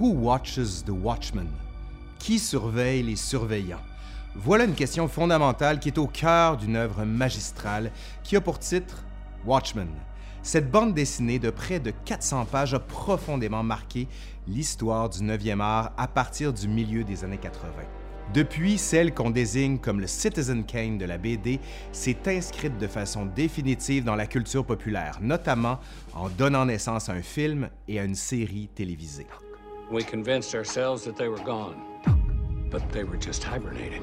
Who watches the watchman? Qui surveille les surveillants? Voilà une question fondamentale qui est au cœur d'une œuvre magistrale qui a pour titre Watchmen. Cette bande dessinée de près de 400 pages a profondément marqué l'histoire du 9e art à partir du milieu des années 80. Depuis, celle qu'on désigne comme le Citizen Kane de la BD s'est inscrite de façon définitive dans la culture populaire, notamment en donnant naissance à un film et à une série télévisée. We convinced ourselves that they were gone, but they were just hibernating.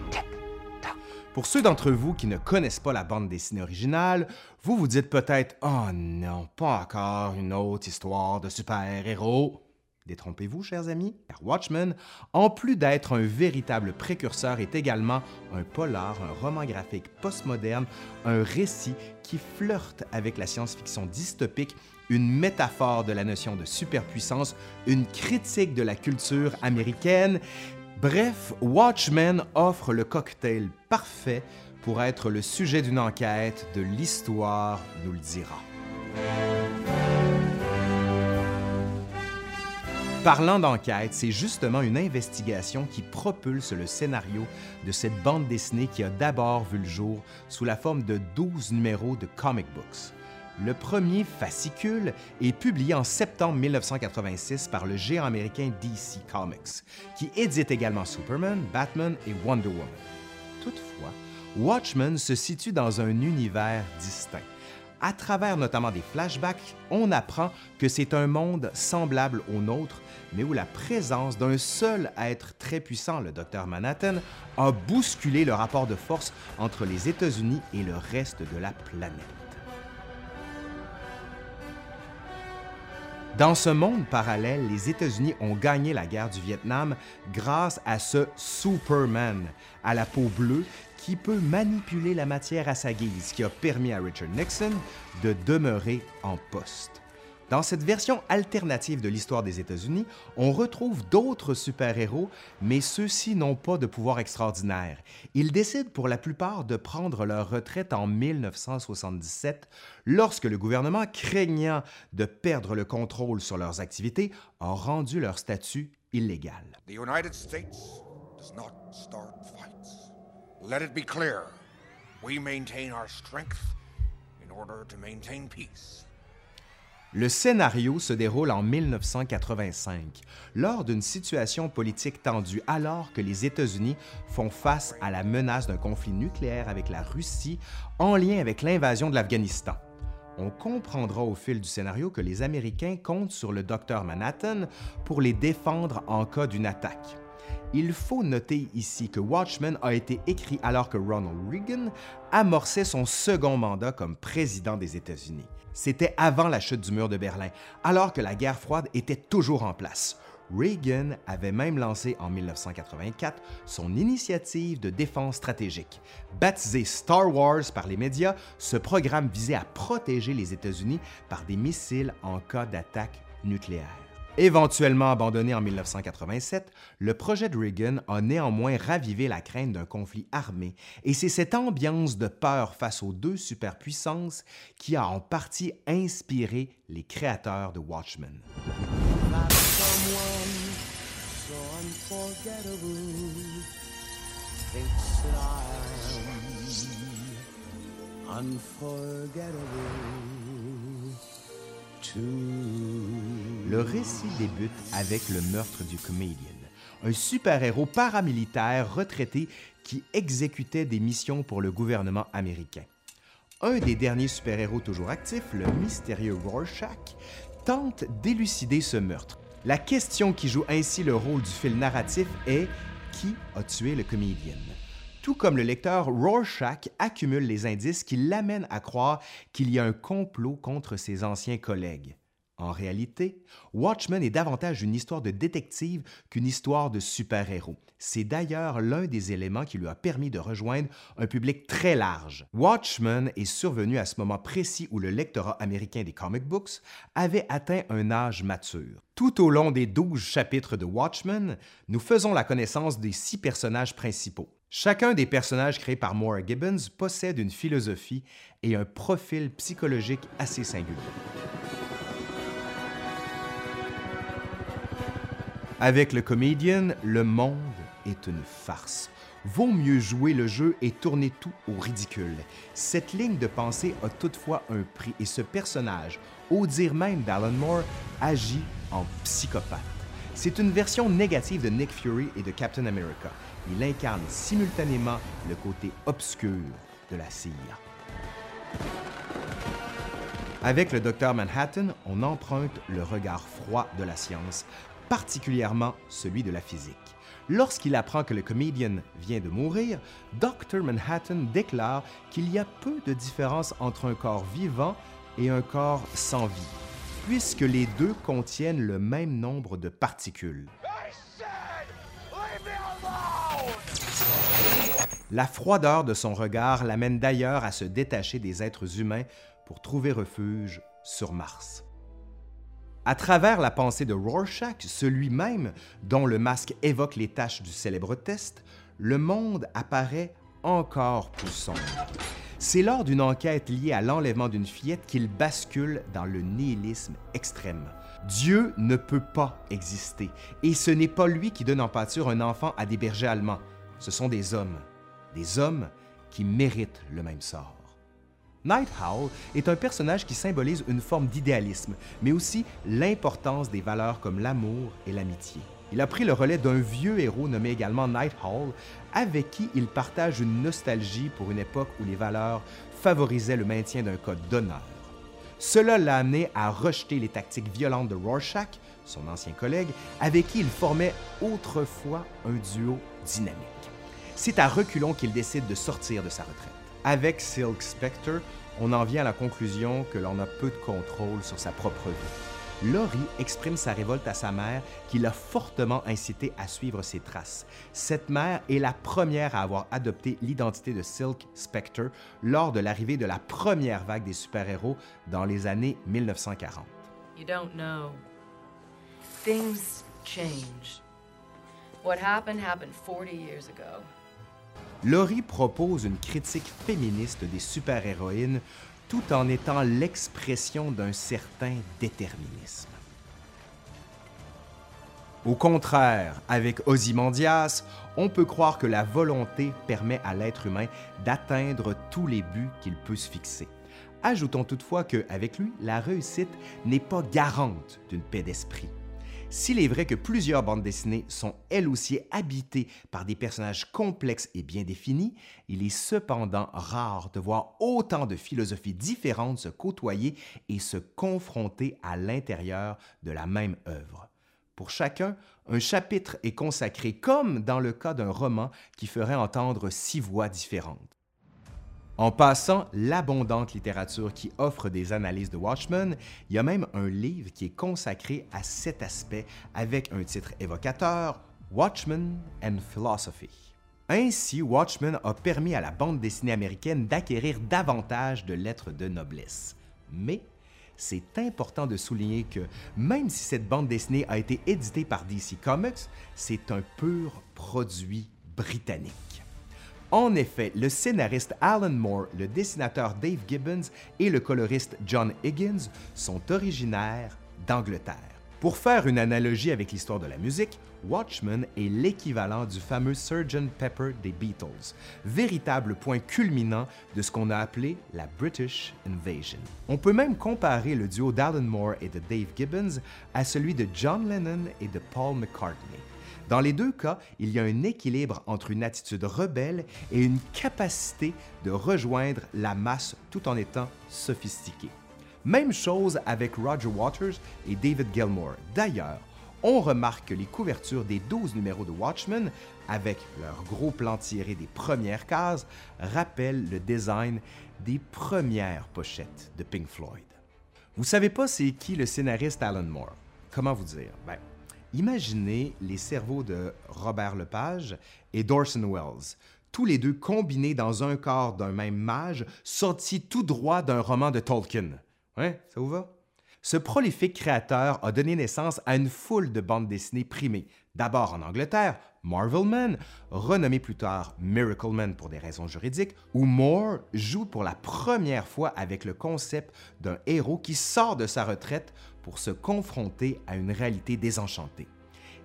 Pour ceux d'entre vous qui ne connaissent pas la bande dessinée originale, vous vous dites peut-être Oh non, pas encore une autre histoire de super-héros. Détrompez-vous, chers amis, car Watchmen, en plus d'être un véritable précurseur, est également un polar, un roman graphique postmoderne, un récit qui flirte avec la science-fiction dystopique, une métaphore de la notion de superpuissance, une critique de la culture américaine. Bref, Watchmen offre le cocktail parfait pour être le sujet d'une enquête de l'histoire nous le dira. Parlant d'enquête, c'est justement une investigation qui propulse le scénario de cette bande dessinée qui a d'abord vu le jour sous la forme de 12 numéros de comic books. Le premier fascicule est publié en septembre 1986 par le géant américain DC Comics, qui édite également Superman, Batman et Wonder Woman. Toutefois, Watchmen se situe dans un univers distinct. À travers notamment des flashbacks, on apprend que c'est un monde semblable au nôtre, mais où la présence d'un seul être très puissant, le Docteur Manhattan, a bousculé le rapport de force entre les États-Unis et le reste de la planète. Dans ce monde parallèle, les États-Unis ont gagné la guerre du Vietnam grâce à ce Superman à la peau bleue qui peut manipuler la matière à sa guise, qui a permis à Richard Nixon de demeurer en poste. Dans cette version alternative de l'histoire des États-Unis, on retrouve d'autres super-héros, mais ceux-ci n'ont pas de pouvoir extraordinaire. Ils décident pour la plupart de prendre leur retraite en 1977, lorsque le gouvernement, craignant de perdre le contrôle sur leurs activités, a rendu leur statut illégal. The United States does not start fights. Let it be clear we maintain our strength in order to maintain peace. Le scénario se déroule en 1985, lors d'une situation politique tendue alors que les États-Unis font face à la menace d'un conflit nucléaire avec la Russie en lien avec l'invasion de l'Afghanistan. On comprendra au fil du scénario que les Américains comptent sur le docteur Manhattan pour les défendre en cas d'une attaque. Il faut noter ici que Watchmen a été écrit alors que Ronald Reagan amorçait son second mandat comme président des États-Unis. C'était avant la chute du mur de Berlin, alors que la guerre froide était toujours en place. Reagan avait même lancé en 1984 son initiative de défense stratégique. Baptisé Star Wars par les médias, ce programme visait à protéger les États-Unis par des missiles en cas d'attaque nucléaire. Éventuellement abandonné en 1987, le projet de Reagan a néanmoins ravivé la crainte d'un conflit armé, et c'est cette ambiance de peur face aux deux superpuissances qui a en partie inspiré les créateurs de Watchmen. Le récit débute avec le meurtre du Comedian, un super-héros paramilitaire retraité qui exécutait des missions pour le gouvernement américain. Un des derniers super-héros toujours actifs, le mystérieux Rorschach, tente d'élucider ce meurtre. La question qui joue ainsi le rôle du fil narratif est qui a tué le Comedian? Tout comme le lecteur, Rorschach accumule les indices qui l'amènent à croire qu'il y a un complot contre ses anciens collègues. En réalité, Watchmen est davantage une histoire de détective qu'une histoire de super-héros. C'est d'ailleurs l'un des éléments qui lui a permis de rejoindre un public très large. Watchmen est survenu à ce moment précis où le lectorat américain des comic books avait atteint un âge mature. Tout au long des douze chapitres de Watchmen, nous faisons la connaissance des six personnages principaux. Chacun des personnages créés par Moore Gibbons possède une philosophie et un profil psychologique assez singulier. Avec le comédien, le monde est une farce. Vaut mieux jouer le jeu et tourner tout au ridicule. Cette ligne de pensée a toutefois un prix et ce personnage, au dire même d'Alan Moore, agit en psychopathe. C'est une version négative de Nick Fury et de Captain America. Il incarne simultanément le côté obscur de la CIA. Avec le docteur Manhattan, on emprunte le regard froid de la science, particulièrement celui de la physique. Lorsqu'il apprend que le comédien vient de mourir, Dr. Manhattan déclare qu'il y a peu de différence entre un corps vivant et un corps sans vie, puisque les deux contiennent le même nombre de particules. La froideur de son regard l'amène d'ailleurs à se détacher des êtres humains pour trouver refuge sur Mars. À travers la pensée de Rorschach, celui-même dont le masque évoque les tâches du célèbre test, le monde apparaît encore plus sombre. C'est lors d'une enquête liée à l'enlèvement d'une fillette qu'il bascule dans le nihilisme extrême. Dieu ne peut pas exister, et ce n'est pas lui qui donne en pâture un enfant à des bergers allemands, ce sont des hommes, des hommes qui méritent le même sort. Night Owl est un personnage qui symbolise une forme d'idéalisme, mais aussi l'importance des valeurs comme l'amour et l'amitié. Il a pris le relais d'un vieux héros nommé également Night Owl, avec qui il partage une nostalgie pour une époque où les valeurs favorisaient le maintien d'un code d'honneur. Cela l'a amené à rejeter les tactiques violentes de Rorschach, son ancien collègue, avec qui il formait autrefois un duo dynamique. C'est à reculons qu'il décide de sortir de sa retraite. Avec Silk Spectre, on en vient à la conclusion que l'on a peu de contrôle sur sa propre vie. Laurie exprime sa révolte à sa mère qui l'a fortement incité à suivre ses traces. Cette mère est la première à avoir adopté l'identité de Silk Spectre lors de l'arrivée de la première vague des super-héros dans les années 1940. You don't know. Things change. What happened happened 40 years ago. Laurie propose une critique féministe des super-héroïnes tout en étant l'expression d'un certain déterminisme. Au contraire, avec Ozymandias, on peut croire que la volonté permet à l'être humain d'atteindre tous les buts qu'il peut se fixer. Ajoutons toutefois qu'avec lui, la réussite n'est pas garante d'une paix d'esprit. S'il est vrai que plusieurs bandes dessinées sont elles aussi habitées par des personnages complexes et bien définis, il est cependant rare de voir autant de philosophies différentes se côtoyer et se confronter à l'intérieur de la même œuvre. Pour chacun, un chapitre est consacré comme dans le cas d'un roman qui ferait entendre six voix différentes. En passant l'abondante littérature qui offre des analyses de Watchmen, il y a même un livre qui est consacré à cet aspect avec un titre évocateur, Watchmen and Philosophy. Ainsi, Watchmen a permis à la bande dessinée américaine d'acquérir davantage de lettres de noblesse. Mais c'est important de souligner que même si cette bande dessinée a été éditée par DC Comics, c'est un pur produit britannique. En effet, le scénariste Alan Moore, le dessinateur Dave Gibbons et le coloriste John Higgins sont originaires d'Angleterre. Pour faire une analogie avec l'histoire de la musique, Watchmen est l'équivalent du fameux Sgt. Pepper des Beatles, véritable point culminant de ce qu'on a appelé la British Invasion. On peut même comparer le duo d'Alan Moore et de Dave Gibbons à celui de John Lennon et de Paul McCartney. Dans les deux cas, il y a un équilibre entre une attitude rebelle et une capacité de rejoindre la masse tout en étant sophistiqué. Même chose avec Roger Waters et David Gilmour. D'ailleurs, on remarque que les couvertures des 12 numéros de Watchmen, avec leur gros plan tiré des premières cases, rappellent le design des premières pochettes de Pink Floyd. Vous savez pas c'est qui le scénariste Alan Moore? Comment vous dire? Ben, Imaginez les cerveaux de Robert Lepage et d'Orson Welles, tous les deux combinés dans un corps d'un même mage, sorti tout droit d'un roman de Tolkien. Hein, ça vous va? Ce prolifique créateur a donné naissance à une foule de bandes dessinées primées, d'abord en Angleterre, Marvel Man, renommé plus tard Miracle Man pour des raisons juridiques, où Moore joue pour la première fois avec le concept d'un héros qui sort de sa retraite pour se confronter à une réalité désenchantée.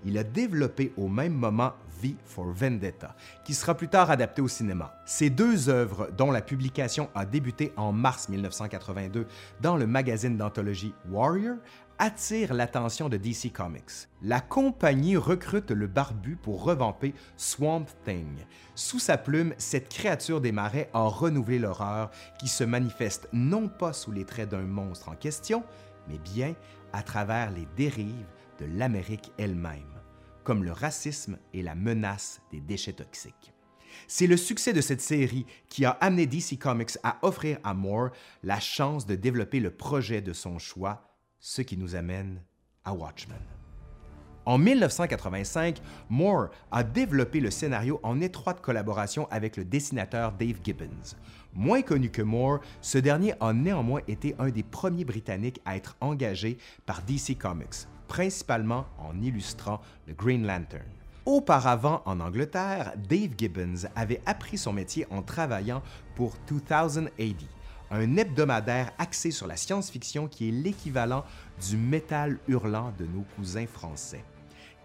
il a développé au même moment V for Vendetta, qui sera plus tard adapté au cinéma. Ces deux œuvres, dont la publication a débuté en mars 1982 dans le magazine d'anthologie Warrior, attirent l'attention de DC Comics. La compagnie recrute le barbu pour revamper Swamp Thing. Sous sa plume, cette créature des marais a renouvelé l'horreur qui se manifeste non pas sous les traits d'un monstre en question, mais bien à travers les dérives de l'Amérique elle-même, comme le racisme et la menace des déchets toxiques. C'est le succès de cette série qui a amené DC Comics à offrir à Moore la chance de développer le projet de son choix, ce qui nous amène à Watchmen. En 1985, Moore a développé le scénario en étroite collaboration avec le dessinateur Dave Gibbons. Moins connu que Moore, ce dernier a néanmoins été un des premiers Britanniques à être engagé par DC Comics, principalement en illustrant le Green Lantern. Auparavant, en Angleterre, Dave Gibbons avait appris son métier en travaillant pour 2000 AD, un hebdomadaire axé sur la science-fiction qui est l'équivalent du métal hurlant de nos cousins français.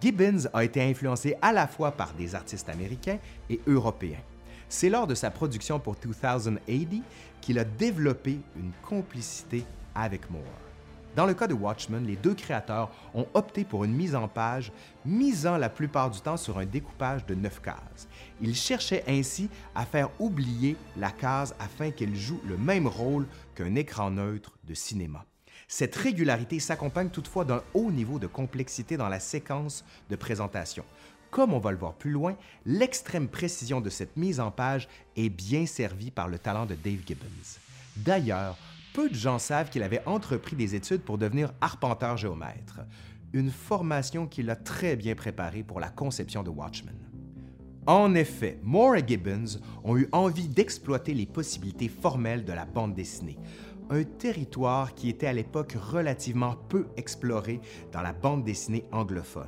Gibbons a été influencé à la fois par des artistes américains et européens. C'est lors de sa production pour 2000 AD qu'il a développé une complicité avec Moore. Dans le cas de Watchmen, les deux créateurs ont opté pour une mise en page misant la plupart du temps sur un découpage de neuf cases. Ils cherchaient ainsi à faire oublier la case afin qu'elle joue le même rôle qu'un écran neutre de cinéma. Cette régularité s'accompagne toutefois d'un haut niveau de complexité dans la séquence de présentation. Comme on va le voir plus loin, l'extrême précision de cette mise en page est bien servie par le talent de Dave Gibbons. D'ailleurs, peu de gens savent qu'il avait entrepris des études pour devenir arpenteur géomètre, une formation qui l'a très bien préparé pour la conception de Watchmen. En effet, Moore et Gibbons ont eu envie d'exploiter les possibilités formelles de la bande dessinée, un territoire qui était à l'époque relativement peu exploré dans la bande dessinée anglophone.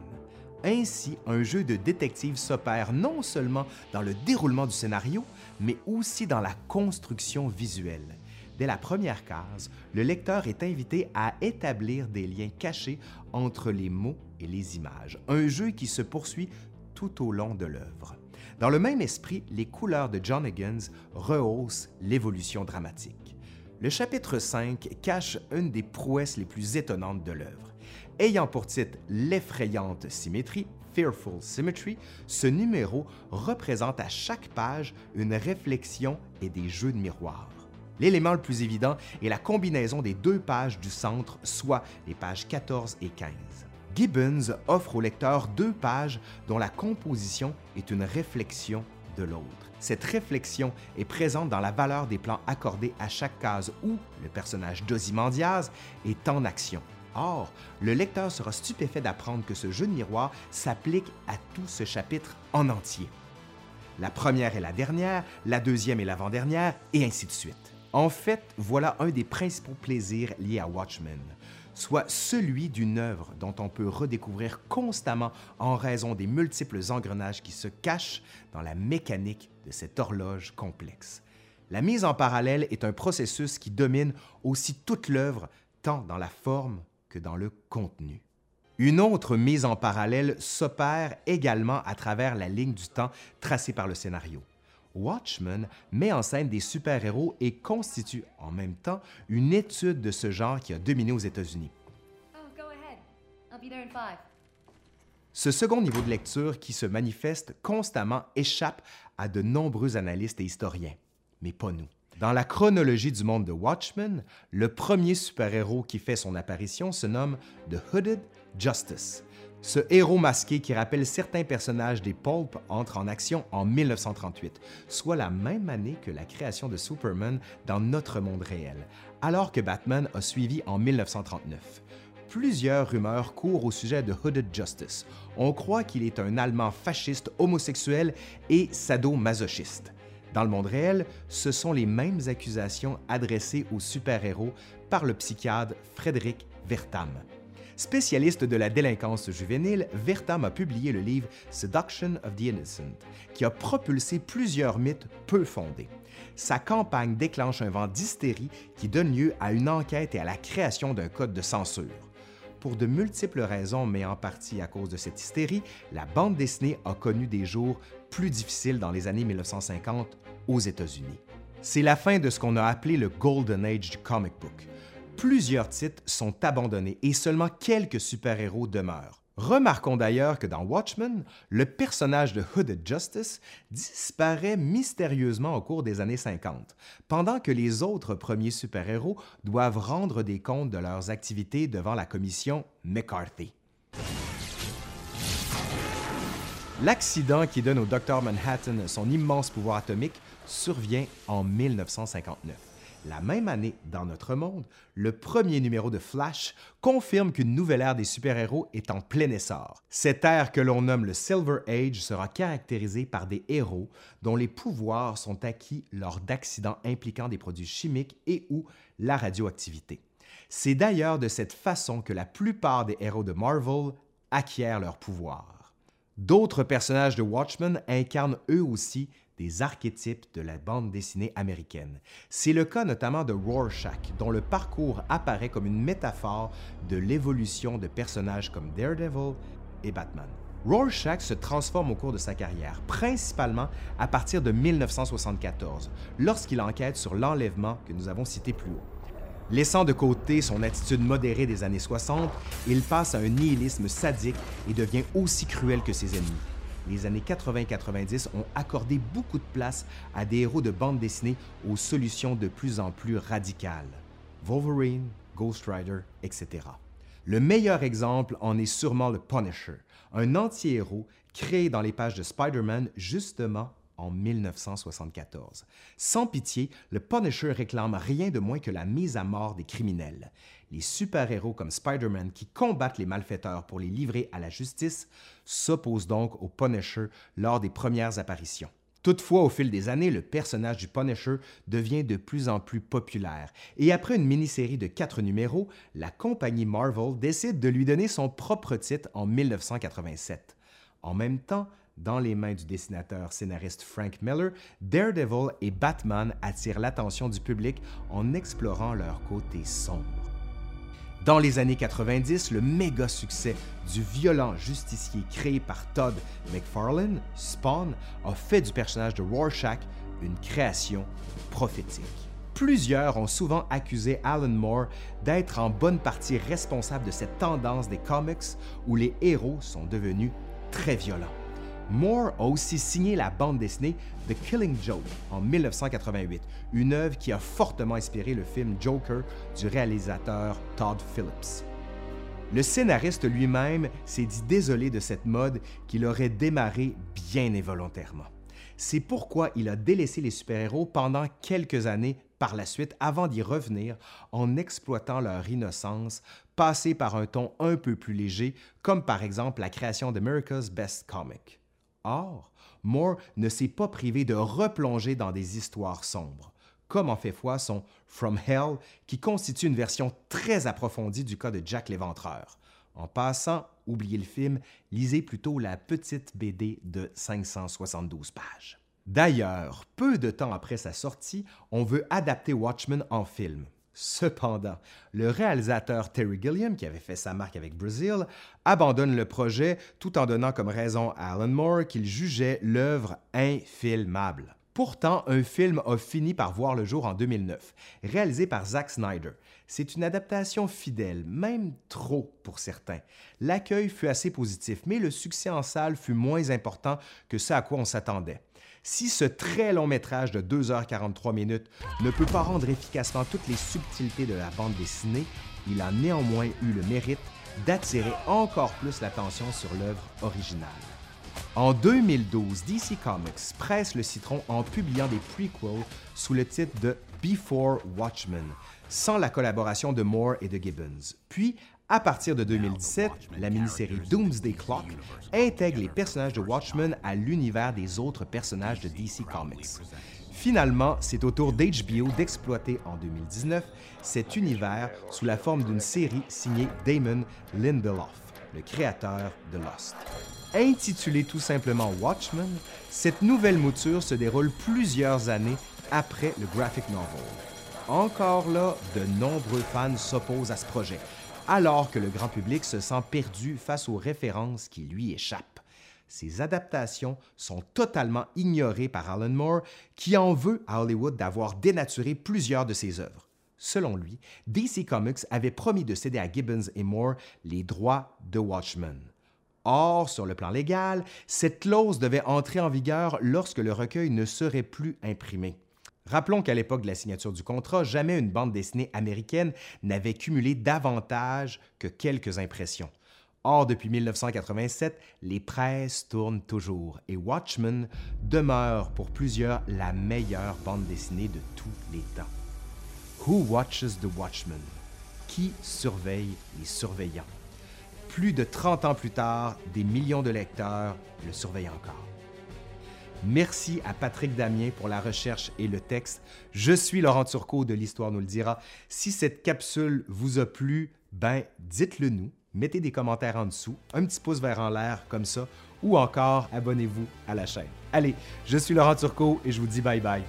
Ainsi, un jeu de détective s'opère non seulement dans le déroulement du scénario, mais aussi dans la construction visuelle. Dès la première case, le lecteur est invité à établir des liens cachés entre les mots et les images, un jeu qui se poursuit tout au long de l'œuvre. Dans le même esprit, les couleurs de John Higgins rehaussent l'évolution dramatique. Le chapitre 5 cache une des prouesses les plus étonnantes de l'œuvre. Ayant pour titre L'effrayante symétrie, Fearful Symmetry, ce numéro représente à chaque page une réflexion et des jeux de miroir. L'élément le plus évident est la combinaison des deux pages du centre, soit les pages 14 et 15. Gibbons offre au lecteur deux pages dont la composition est une réflexion de l'autre. Cette réflexion est présente dans la valeur des plans accordés à chaque case où le personnage d'Ozymandias est en action. Or, le lecteur sera stupéfait d'apprendre que ce jeu de miroir s'applique à tout ce chapitre en entier. La première est la dernière, la deuxième est l'avant-dernière, et ainsi de suite. En fait, voilà un des principaux plaisirs liés à Watchmen, soit celui d'une œuvre dont on peut redécouvrir constamment en raison des multiples engrenages qui se cachent dans la mécanique de cette horloge complexe. La mise en parallèle est un processus qui domine aussi toute l'œuvre, tant dans la forme que dans le contenu. Une autre mise en parallèle s'opère également à travers la ligne du temps tracée par le scénario. Watchmen met en scène des super-héros et constitue en même temps une étude de ce genre qui a dominé aux États-Unis. Ce second niveau de lecture qui se manifeste constamment échappe à de nombreux analystes et historiens, mais pas nous. Dans la chronologie du monde de Watchmen, le premier super-héros qui fait son apparition se nomme The Hooded Justice. Ce héros masqué qui rappelle certains personnages des Pulp entre en action en 1938, soit la même année que la création de Superman dans notre monde réel, alors que Batman a suivi en 1939. Plusieurs rumeurs courent au sujet de Hooded Justice. On croit qu'il est un Allemand fasciste, homosexuel et sadomasochiste. Dans le monde réel, ce sont les mêmes accusations adressées aux super-héros par le psychiatre Frédéric Vertam. Spécialiste de la délinquance juvénile, Vertam a publié le livre Seduction of the Innocent, qui a propulsé plusieurs mythes peu fondés. Sa campagne déclenche un vent d'hystérie qui donne lieu à une enquête et à la création d'un code de censure. pour de multiples raisons, mais en partie à cause de cette hystérie, la bande dessinée a connu des jours plus difficiles dans les années 1950 aux États-Unis. C'est la fin de ce qu'on a appelé le Golden Age du comic book. Plusieurs titres sont abandonnés et seulement quelques super-héros demeurent. Remarquons d'ailleurs que dans Watchmen, le personnage de Hooded Justice disparaît mystérieusement au cours des années 50, pendant que les autres premiers super-héros doivent rendre des comptes de leurs activités devant la commission McCarthy. L'accident qui donne au Dr Manhattan son immense pouvoir atomique survient en 1959. La même année, dans notre monde, le premier numéro de Flash confirme qu'une nouvelle ère des super-héros est en plein essor. Cette ère que l'on nomme le Silver Age sera caractérisée par des héros dont les pouvoirs sont acquis lors d'accidents impliquant des produits chimiques et ou la radioactivité. C'est d'ailleurs de cette façon que la plupart des héros de Marvel acquièrent leurs pouvoirs. D'autres personnages de Watchmen incarnent eux aussi des archétypes de la bande dessinée américaine. C'est le cas notamment de Rorschach, dont le parcours apparaît comme une métaphore de l'évolution de personnages comme Daredevil et Batman. Rorschach se transforme au cours de sa carrière, principalement à partir de 1974, lorsqu'il enquête sur l'enlèvement que nous avons cité plus haut. Laissant de côté son attitude modérée des années 60, il passe à un nihilisme sadique et devient aussi cruel que ses ennemis les années 80-90 ont accordé beaucoup de place à des héros de bande dessinée aux solutions de plus en plus radicales. Wolverine, Ghost Rider, etc. Le meilleur exemple en est sûrement le Punisher, un anti-héros créé dans les pages de Spider-Man justement en 1974. Sans pitié, le Punisher réclame rien de moins que la mise à mort des criminels. Les super-héros comme Spider-Man qui combattent les malfaiteurs pour les livrer à la justice s'opposent donc au Punisher lors des premières apparitions. Toutefois, au fil des années, le personnage du Punisher devient de plus en plus populaire et après une mini-série de quatre numéros, la compagnie Marvel décide de lui donner son propre titre en 1987. En même temps, dans les mains du dessinateur scénariste Frank Miller, Daredevil et Batman attirent l'attention du public en explorant leur côté sombre. Dans les années 90, le méga succès du violent justicier créé par Todd McFarlane, Spawn, a fait du personnage de Rorschach une création prophétique. Plusieurs ont souvent accusé Alan Moore d'être en bonne partie responsable de cette tendance des comics où les héros sont devenus très violents. Moore a aussi signé la bande dessinée The Killing Joke en 1988, une œuvre qui a fortement inspiré le film Joker du réalisateur Todd Phillips. Le scénariste lui-même s'est dit désolé de cette mode qu'il aurait démarré bien involontairement. C'est pourquoi il a délaissé les super-héros pendant quelques années par la suite avant d'y revenir en exploitant leur innocence, passée par un ton un peu plus léger, comme par exemple la création d'America's Best Comic. Or, Moore ne s'est pas privé de replonger dans des histoires sombres, comme en fait foi son From Hell, qui constitue une version très approfondie du cas de Jack l'Éventreur. En passant, oubliez le film, lisez plutôt la petite BD de 572 pages. D'ailleurs, peu de temps après sa sortie, on veut adapter Watchmen en film. Cependant, le réalisateur Terry Gilliam, qui avait fait sa marque avec Brazil, abandonne le projet tout en donnant comme raison à Alan Moore qu'il jugeait l'œuvre infilmable. Pourtant, un film a fini par voir le jour en 2009, réalisé par Zack Snyder. C'est une adaptation fidèle, même trop pour certains. L'accueil fut assez positif, mais le succès en salle fut moins important que ce à quoi on s'attendait. Si ce très long métrage de 2h43 minutes ne peut pas rendre efficacement toutes les subtilités de la bande dessinée, il a néanmoins eu le mérite d'attirer encore plus l'attention sur l'œuvre originale. En 2012, DC Comics presse le citron en publiant des prequels sous le titre de Before Watchmen, sans la collaboration de Moore et de Gibbons. Puis, à partir de 2017, la mini-série Doomsday Clock intègre les personnages de Watchmen à l'univers des autres personnages de DC Comics. Finalement, c'est au tour d'HBO d'exploiter en 2019 cet univers sous la forme d'une série signée Damon Lindelof, le créateur de Lost. Intitulée tout simplement Watchmen, cette nouvelle mouture se déroule plusieurs années après le graphic novel. Encore là, de nombreux fans s'opposent à ce projet, alors que le grand public se sent perdu face aux références qui lui échappent. Ces adaptations sont totalement ignorées par Alan Moore, qui en veut à Hollywood d'avoir dénaturé plusieurs de ses œuvres. Selon lui, DC Comics avait promis de céder à Gibbons et Moore les droits de Watchmen. Or, sur le plan légal, cette clause devait entrer en vigueur lorsque le recueil ne serait plus imprimé. Rappelons qu'à l'époque de la signature du contrat, jamais une bande dessinée américaine n'avait cumulé davantage que quelques impressions. Or, depuis 1987, les presses tournent toujours et Watchmen demeure pour plusieurs la meilleure bande dessinée de tous les temps. Who watches the Watchmen? Qui surveille les surveillants? Plus de 30 ans plus tard, des millions de lecteurs le surveillent encore. Merci à Patrick Damien pour la recherche et le texte. Je suis Laurent Turcot de l'Histoire nous le dira. Si cette capsule vous a plu, ben dites-le nous. Mettez des commentaires en dessous, un petit pouce vert en l'air comme ça, ou encore abonnez-vous à la chaîne. Allez, je suis Laurent Turcot et je vous dis bye bye.